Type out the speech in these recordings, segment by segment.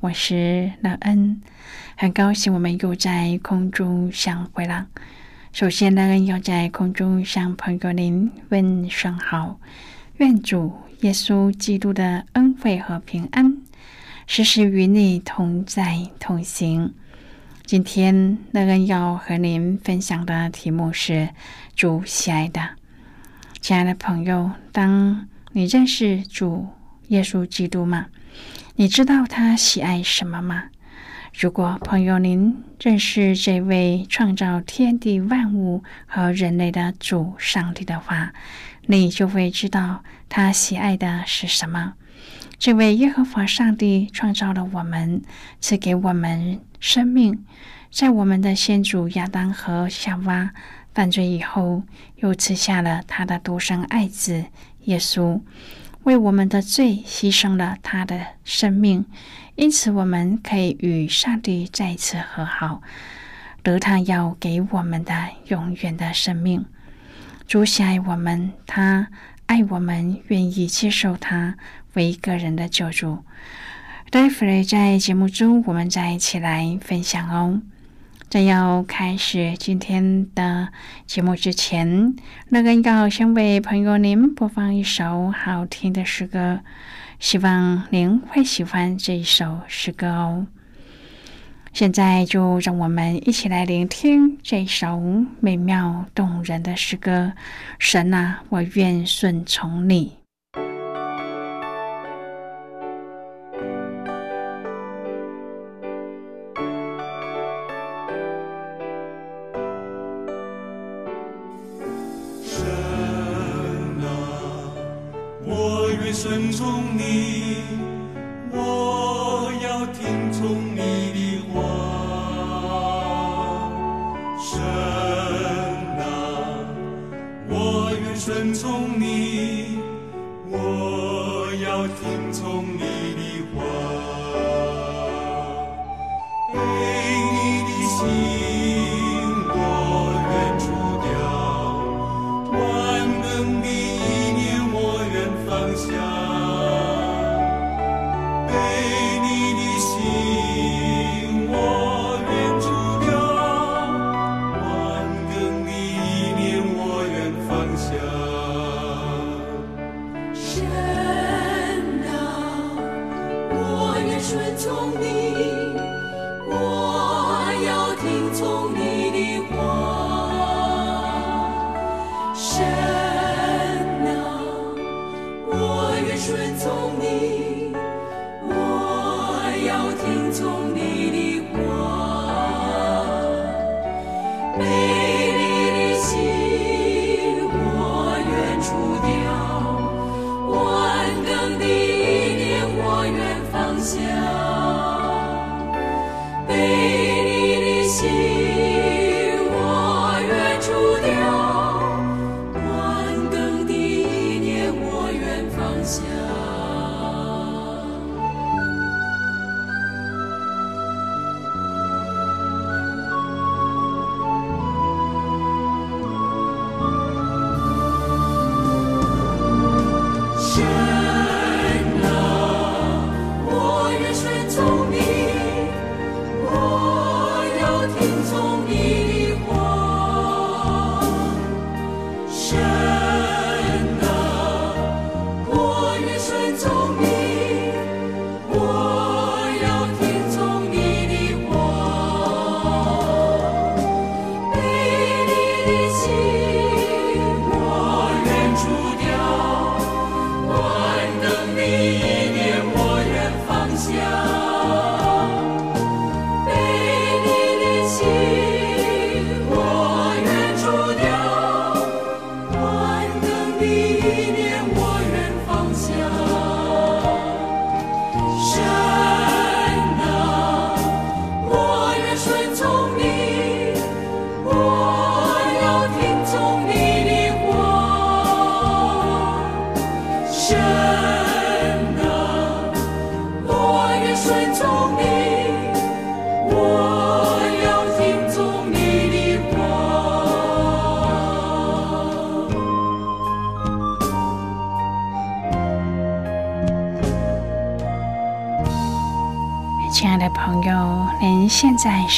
我是乐恩。很高兴我们又在空中相会了。首先乐恩，要在空中向朋友您问声好，愿主耶稣基督的恩惠和平安时时与你同在同行。今天乐恩要和您分享的题目是“主喜爱的”。亲爱的朋友，当你认识主耶稣基督吗？你知道他喜爱什么吗？如果朋友您认识这位创造天地万物和人类的主上帝的话，你就会知道他喜爱的是什么。这位耶和华上帝创造了我们，赐给我们生命，在我们的先祖亚当和夏娃犯罪以后，又赐下了他的独生爱子耶稣，为我们的罪牺牲了他的生命。因此，我们可以与上帝再次和好，得他要给我们的永远的生命。主喜爱我们，他爱我们，愿意接受他为个人的救主。待会儿在节目中，我们再一起来分享哦。在要开始今天的节目之前，那个要先为朋友您播放一首好听的诗歌。希望您会喜欢这一首诗歌哦。现在就让我们一起来聆听这首美妙动人的诗歌。神啊，我愿顺从你。尊重你。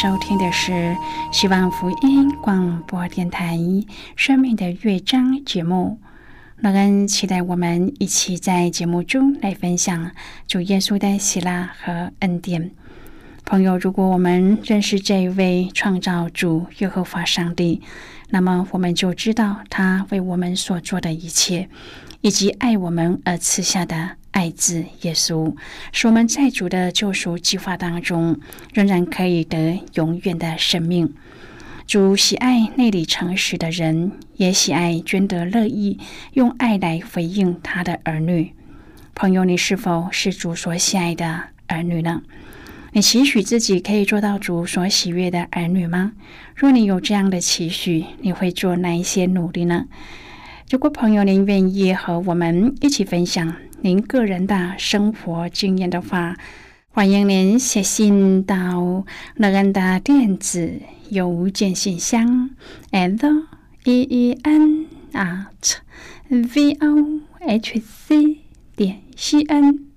收听的是希望福音广播电台《生命的乐章》节目。乐恩期待我们一起在节目中来分享主耶稣的喜乐和恩典。朋友，如果我们认识这位创造主耶和华上帝，那么我们就知道他为我们所做的一切，以及爱我们而赐下的爱子耶稣，使我们在主的救赎计划当中，仍然可以得永远的生命。主喜爱内里诚实的人，也喜爱捐得乐意用爱来回应他的儿女。朋友，你是否是主所喜爱的儿女呢？你期许自己可以做到主所喜悦的儿女吗？若你有这样的期许，你会做哪一些努力呢？如果朋友您愿意和我们一起分享您个人的生活经验的话，欢迎您写信到乐安的电子邮件信箱：l e e n at v o h c 点 c n。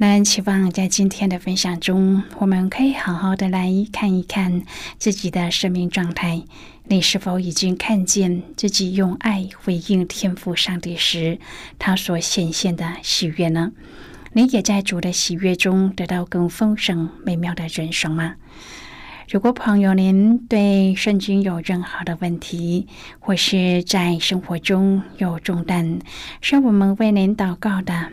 那期望在今天的分享中，我们可以好好的来看一看自己的生命状态。你是否已经看见自己用爱回应天赋上帝时，他所显现的喜悦呢？你也在主的喜悦中得到更丰盛美妙的人生吗？如果朋友您对圣经有任何的问题，或是在生活中有重担，需要我们为您祷告的，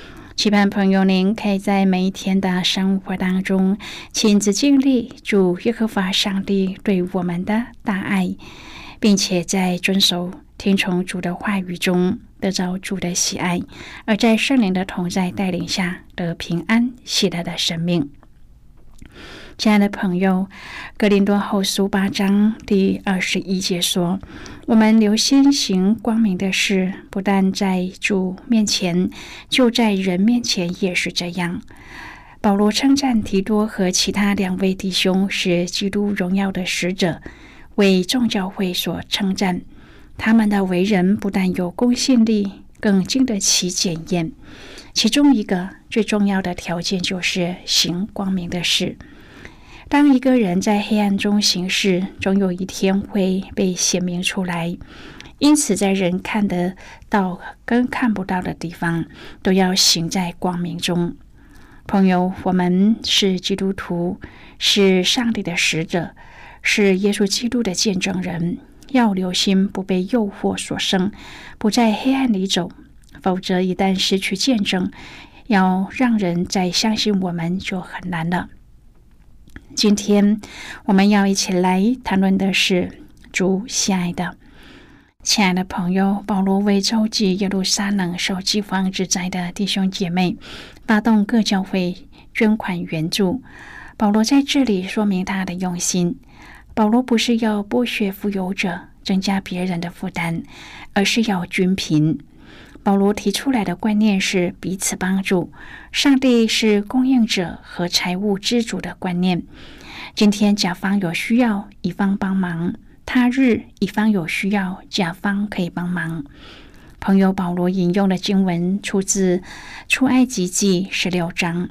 期盼朋友您可以在每一天的生活当中亲自经历主耶和华上帝对我们的大爱，并且在遵守听从主的话语中得到主的喜爱，而在圣灵的同在带领下得平安喜乐的生命。亲爱的朋友，《格林多后书》八章第二十一节说：“我们留心行光明的事，不但在主面前，就在人面前也是这样。”保罗称赞提多和其他两位弟兄是基督荣耀的使者，为众教会所称赞。他们的为人不但有公信力，更经得起检验。其中一个最重要的条件就是行光明的事。当一个人在黑暗中行事，总有一天会被显明出来。因此，在人看得到跟看不到的地方，都要行在光明中。朋友，我们是基督徒，是上帝的使者，是耶稣基督的见证人。要留心不被诱惑所胜，不在黑暗里走，否则一旦失去见证，要让人再相信我们就很难了。今天我们要一起来谈论的是主喜爱的、亲爱的朋友保罗为召集耶路撒冷受饥荒之灾的弟兄姐妹发动各教会捐款援助。保罗在这里说明他的用心。保罗不是要剥削富有者、增加别人的负担，而是要均贫。保罗提出来的观念是彼此帮助，上帝是供应者和财务之主的观念。今天甲方有需要，乙方帮忙；他日乙方有需要，甲方可以帮忙。朋友保罗引用的经文出自出埃及记十六章。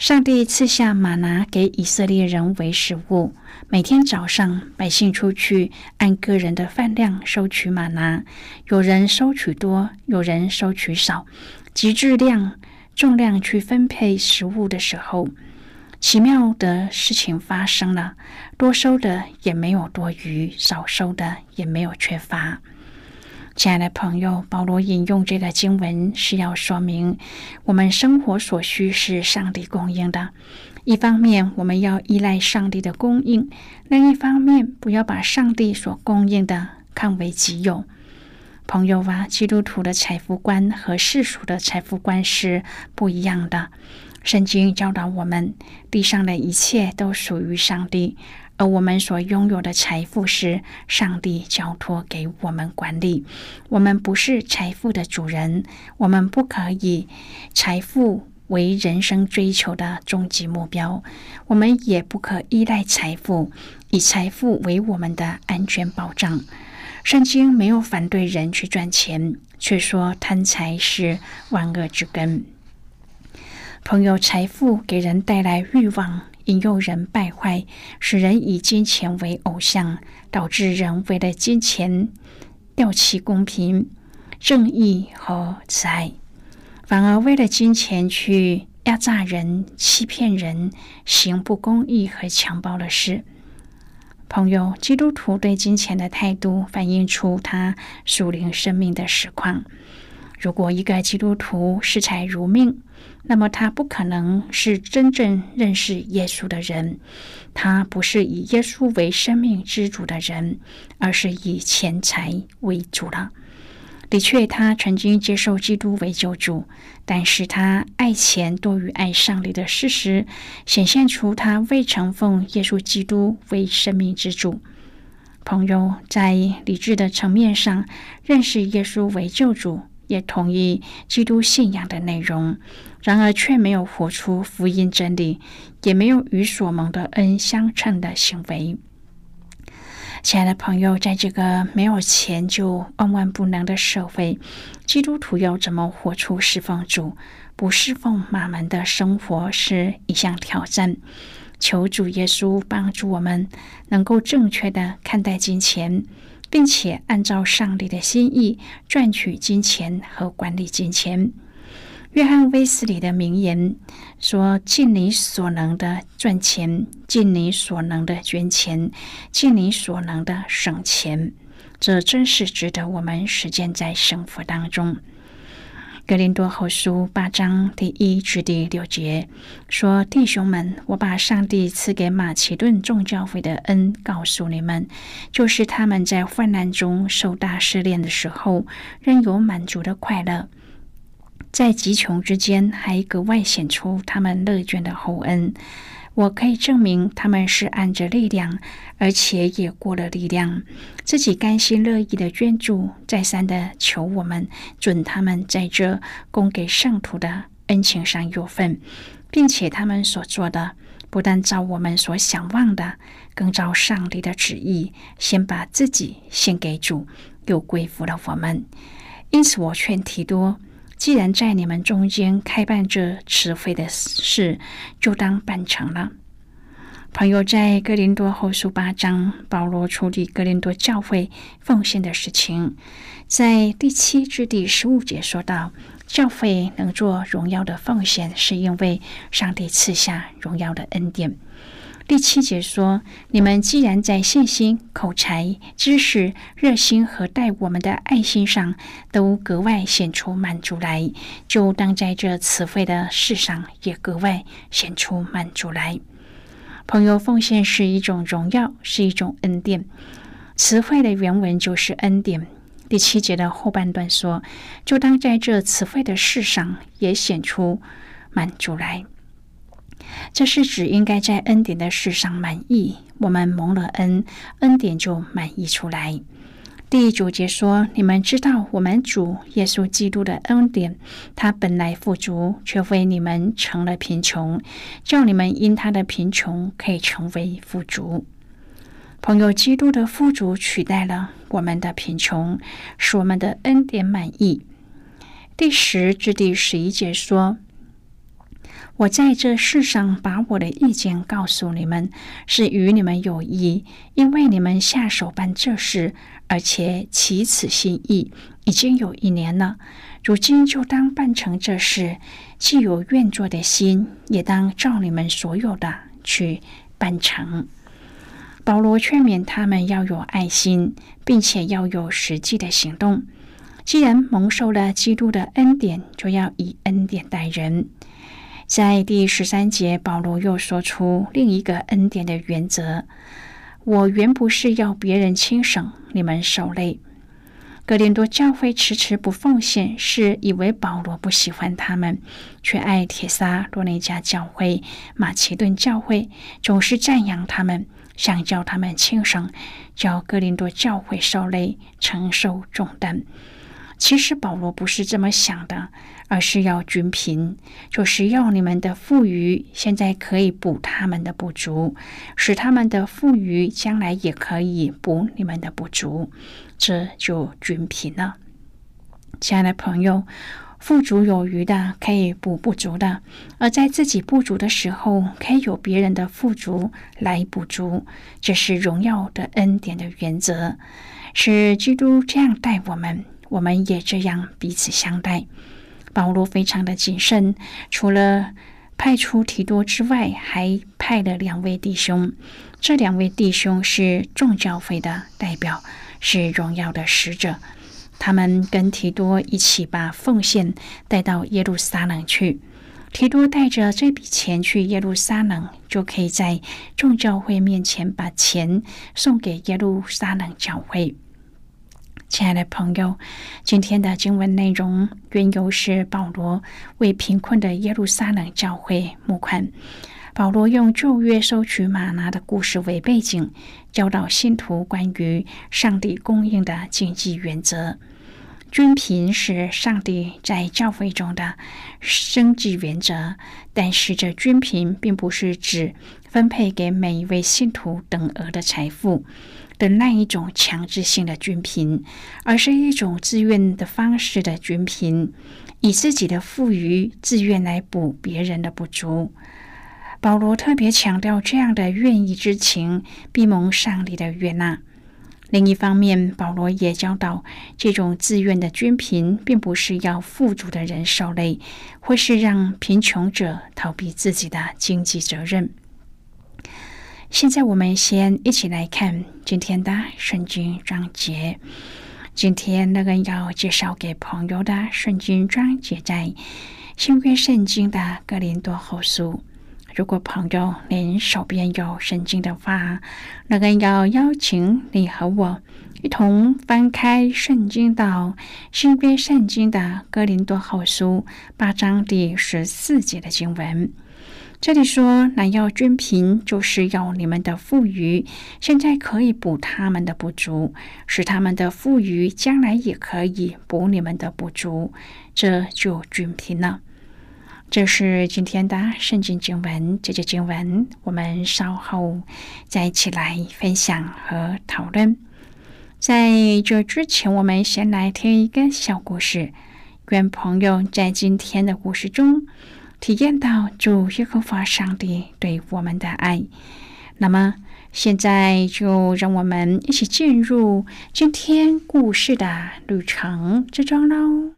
上帝赐下玛拿给以色列人为食物。每天早上，百姓出去按个人的饭量收取玛拿，有人收取多，有人收取少，极质量、重量去分配食物的时候，奇妙的事情发生了：多收的也没有多余，少收的也没有缺乏。亲爱的朋友，保罗引用这个经文是要说明，我们生活所需是上帝供应的。一方面，我们要依赖上帝的供应；另一方面，不要把上帝所供应的看为己有。朋友啊，基督徒的财富观和世俗的财富观是不一样的。圣经教导我们，地上的一切都属于上帝，而我们所拥有的财富是上帝交托给我们管理。我们不是财富的主人，我们不可以财富为人生追求的终极目标。我们也不可依赖财富，以财富为我们的安全保障。圣经没有反对人去赚钱，却说贪财是万恶之根。朋友，财富给人带来欲望，引诱人败坏，使人以金钱为偶像，导致人为了金钱掉弃公平、正义和慈爱，反而为了金钱去压榨人、欺骗人、行不公义和强暴的事。朋友，基督徒对金钱的态度，反映出他属灵生命的实况。如果一个基督徒视财如命，那么他不可能是真正认识耶稣的人。他不是以耶稣为生命之主的人，而是以钱财为主了。的确，他曾经接受基督为救主，但是他爱钱多于爱上帝的事实，显现出他未曾奉耶稣基督为生命之主。朋友在理智的层面上认识耶稣为救主，也同意基督信仰的内容，然而却没有活出福音真理，也没有与所蒙的恩相称的行为。亲爱的朋友，在这个没有钱就万万不能的社会，基督徒要怎么活出侍奉主、不侍奉马门的生活，是一项挑战。求主耶稣帮助我们，能够正确的看待金钱，并且按照上帝的心意赚取金钱和管理金钱。约翰威斯里的名言说：“尽你所能的赚钱，尽你所能的捐钱，尽你所能的省钱。”这真是值得我们实践在生活当中。格林多后书八章第一至第六节说：“弟兄们，我把上帝赐给马其顿众教会的恩告诉你们，就是他们在患难中受大试炼的时候，仍有满足的快乐。”在极穷之间，还格外显出他们乐捐的厚恩。我可以证明他们是按着力量，而且也过了力量，自己甘心乐意的捐助，再三的求我们准他们在这供给圣徒的恩情上有份，并且他们所做的不但照我们所想望的，更照上帝的旨意，先把自己献给主，又归服了我们。因此，我劝提多。既然在你们中间开办这慈惠的事，就当办成了。朋友在哥林多后书八章，保罗处理哥林多教会奉献的事情，在第七至第十五节说到，教会能做荣耀的奉献，是因为上帝赐下荣耀的恩典。第七节说：“你们既然在信心、口才、知识、热心和待我们的爱心上都格外显出满足来，就当在这慈惠的事上也格外显出满足来。”朋友，奉献是一种荣耀，是一种恩典。慈惠的原文就是恩典。第七节的后半段说：“就当在这慈惠的事上也显出满足来。”这是指应该在恩典的事上满意，我们蒙了恩，恩典就满意出来。第九节说：“你们知道，我们主耶稣基督的恩典，他本来富足，却为你们成了贫穷，叫你们因他的贫穷可以成为富足。”朋友，基督的富足取代了我们的贫穷，使我们的恩典满意。第十至第十一节说。我在这世上把我的意见告诉你们，是与你们有益，因为你们下手办这事，而且起此心意，已经有一年了。如今就当办成这事，既有愿做的心，也当照你们所有的去办成。保罗劝勉他们要有爱心，并且要有实际的行动。既然蒙受了基督的恩典，就要以恩典待人。在第十三节，保罗又说出另一个恩典的原则：“我原不是要别人轻省，你们受累。”格林多教会迟迟不奉献，是以为保罗不喜欢他们，却爱铁撒罗尼加教会、马其顿教会，总是赞扬他们，想叫他们轻省，叫哥林多教会受累，承受重担。其实保罗不是这么想的，而是要均贫，就是要你们的富余现在可以补他们的不足，使他们的富余将来也可以补你们的不足，这就均贫了。亲爱的朋友。富足有余的可以补不足的，而在自己不足的时候，可以有别人的富足来补足，这是荣耀的恩典的原则。是基督这样待我们，我们也这样彼此相待。保罗非常的谨慎，除了派出提多之外，还派了两位弟兄。这两位弟兄是众教会的代表，是荣耀的使者。他们跟提多一起把奉献带到耶路撒冷去。提多带着这笔钱去耶路撒冷，就可以在众教会面前把钱送给耶路撒冷教会。亲爱的朋友，今天的经文内容缘由是保罗为贫困的耶路撒冷教会募款。保罗用旧约收取玛拿的故事为背景，教导信徒关于上帝供应的经济原则。均贫是上帝在教会中的生计原则，但是这均贫并不是指分配给每一位信徒等额的财富的那一种强制性的均贫，而是一种自愿的方式的均贫，以自己的富余自愿来补别人的不足。保罗特别强调，这样的愿意之情必蒙上帝的悦纳。另一方面，保罗也教导，这种自愿的均贫，并不是要富足的人受累，或是让贫穷者逃避自己的经济责任。现在，我们先一起来看今天的圣经章节。今天那个要介绍给朋友的圣经章节，在新约圣经的格林多后书。如果朋友您手边有圣经的话，那个要邀请你和我一同翻开圣经到新约圣经的哥林多后书八章第十四节的经文。这里说：“南要均贫，就是要你们的富余，现在可以补他们的不足，使他们的富余将来也可以补你们的不足，这就均贫了。”这是今天的圣经经文，这节经文我们稍后再一起来分享和讨论。在这之前，我们先来听一个小故事，愿朋友在今天的故事中体验到主耶和华上帝对我们的爱。那么，现在就让我们一起进入今天故事的旅程之中喽。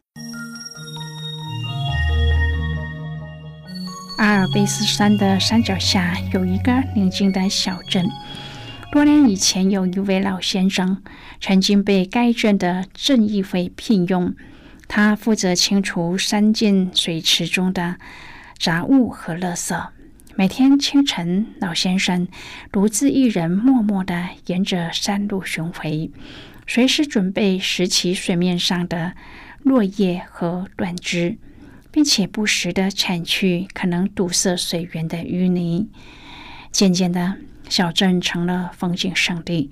阿尔卑斯山的山脚下有一个宁静的小镇。多年以前，有一位老先生曾经被该镇的镇议会聘用，他负责清除山涧水池中的杂物和垃圾。每天清晨，老先生独自一人默默地沿着山路巡回，随时准备拾起水面上的落叶和断枝。并且不时的铲去可能堵塞水源的淤泥。渐渐的，小镇成了风景胜地。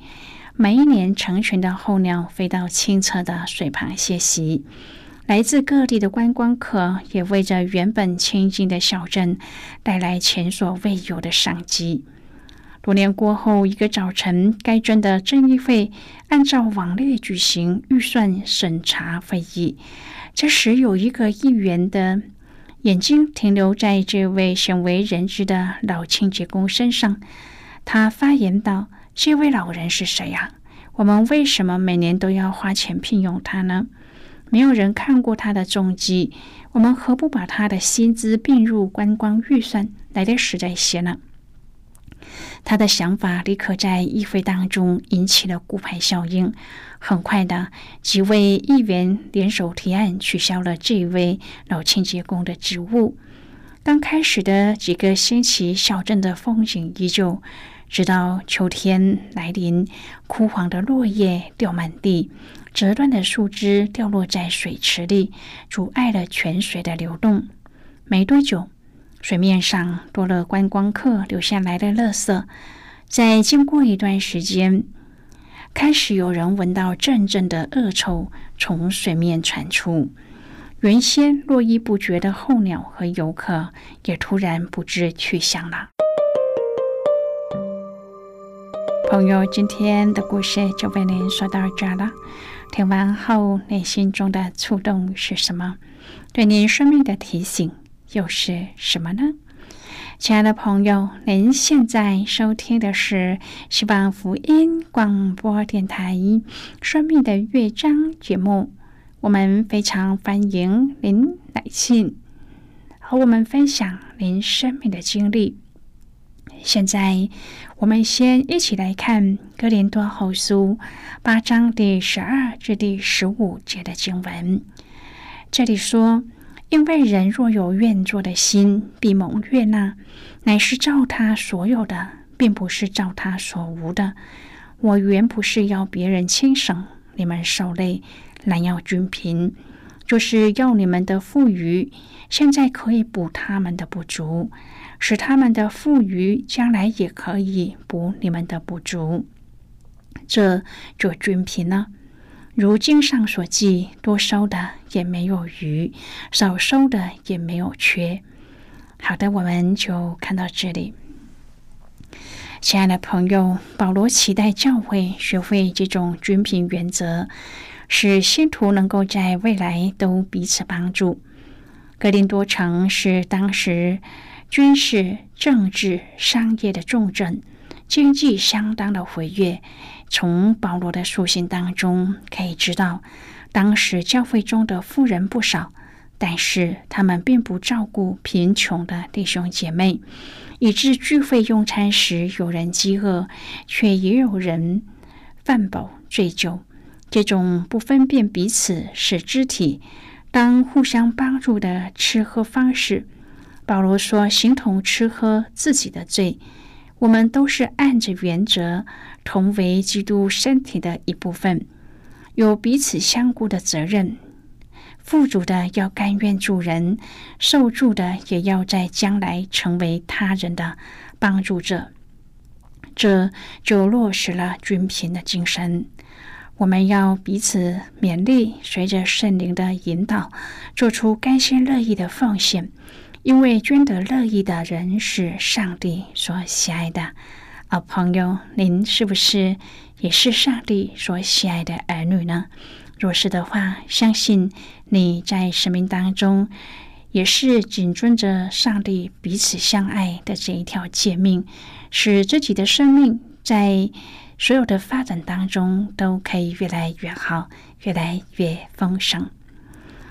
每一年，成群的候鸟飞到清澈的水旁歇息。来自各地的观光客也为这原本清静的小镇带来前所未有的商机。多年过后，一个早晨，该镇的正议会按照往例举行预算审查会议。这时，有一个议员的眼睛停留在这位鲜为人知的老清洁工身上。他发言道：“这位老人是谁呀？我们为什么每年都要花钱聘用他呢？没有人看过他的踪迹，我们何不把他的薪资并入观光预算，来的实在些呢？”他的想法立刻在议会当中引起了骨牌效应。很快的，几位议员联手提案，取消了这位老清洁工的职务。刚开始的几个星期，小镇的风景依旧，直到秋天来临，枯黄的落叶掉满地，折断的树枝掉落在水池里，阻碍了泉水的流动。没多久。水面上多了观光客留下来的垃圾，在经过一段时间，开始有人闻到阵阵的恶臭从水面传出。原先络绎不绝的候鸟和游客也突然不知去向了。朋友，今天的故事就为您说到这儿了。听完后，内心中的触动是什么？对您生命的提醒又是什么呢？亲爱的朋友，您现在收听的是希望福音广播电台《生命的乐章》节目。我们非常欢迎您来信和我们分享您生命的经历。现在，我们先一起来看《哥林多后书》八章第十二至第十五节的经文。这里说：“因为人若有愿做的心，必蒙悦纳，乃是照他所有的，并不是照他所无的。我原不是要别人轻省，你们受累。”拦要均贫，就是要你们的富余，现在可以补他们的不足，使他们的富余将来也可以补你们的不足。这就均贫了。如经上所记，多收的也没有余，少收的也没有缺。好的，我们就看到这里。亲爱的朋友，保罗期待教会学会这种均贫原则。使信徒能够在未来都彼此帮助。格林多城是当时军事、政治、商业的重镇，经济相当的活跃。从保罗的书信当中可以知道，当时教会中的富人不少，但是他们并不照顾贫穷的弟兄姐妹，以致聚会用餐时有人饥饿，却也有人饭饱醉酒。这种不分辨彼此是肢体，当互相帮助的吃喝方式，保罗说，形同吃喝自己的罪。我们都是按着原则，同为基督身体的一部分，有彼此相顾的责任。富足的要甘愿助人，受助的也要在将来成为他人的帮助者。这就落实了均贫的精神。我们要彼此勉励，随着圣灵的引导，做出甘心乐意的奉献。因为捐得乐意的人是上帝所喜爱的。啊，朋友，您是不是也是上帝所喜爱的儿女呢？若是的话，相信你在生命当中也是谨遵着上帝彼此相爱的这一条诫命，使自己的生命在。所有的发展当中都可以越来越好，越来越丰盛。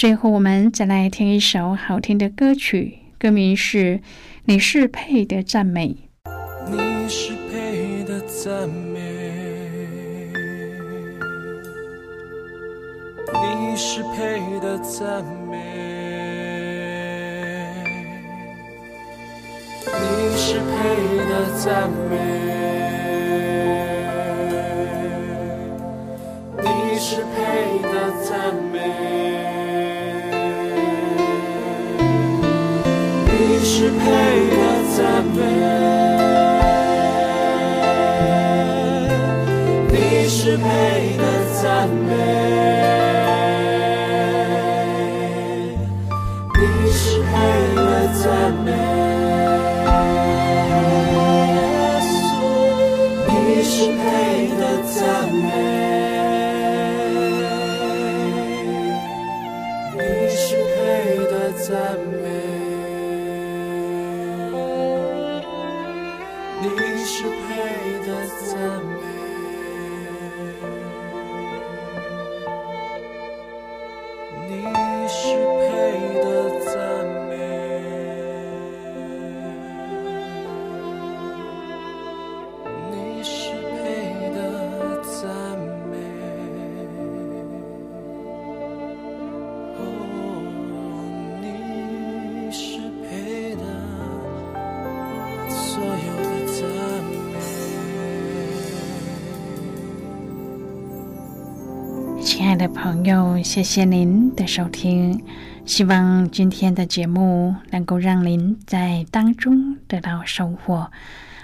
最后，我们再来听一首好听的歌曲，歌名是《你是配的赞美》。你是配的赞美，你是配的赞美，你是配的赞美。你是配的赞美，是配的赞美，朋友，谢谢您的收听。希望今天的节目能够让您在当中得到收获，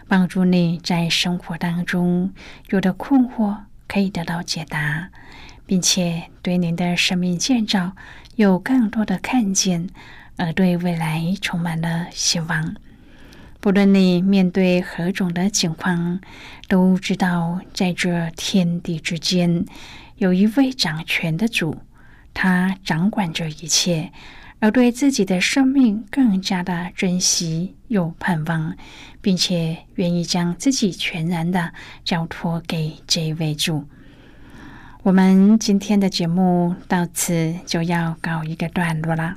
帮助你在生活当中有的困惑可以得到解答，并且对您的生命建造有更多的看见，而对未来充满了希望。不论你面对何种的情况，都知道在这天地之间。有一位掌权的主，他掌管着一切，而对自己的生命更加的珍惜又盼望，并且愿意将自己全然的交托给这位主。我们今天的节目到此就要告一个段落了。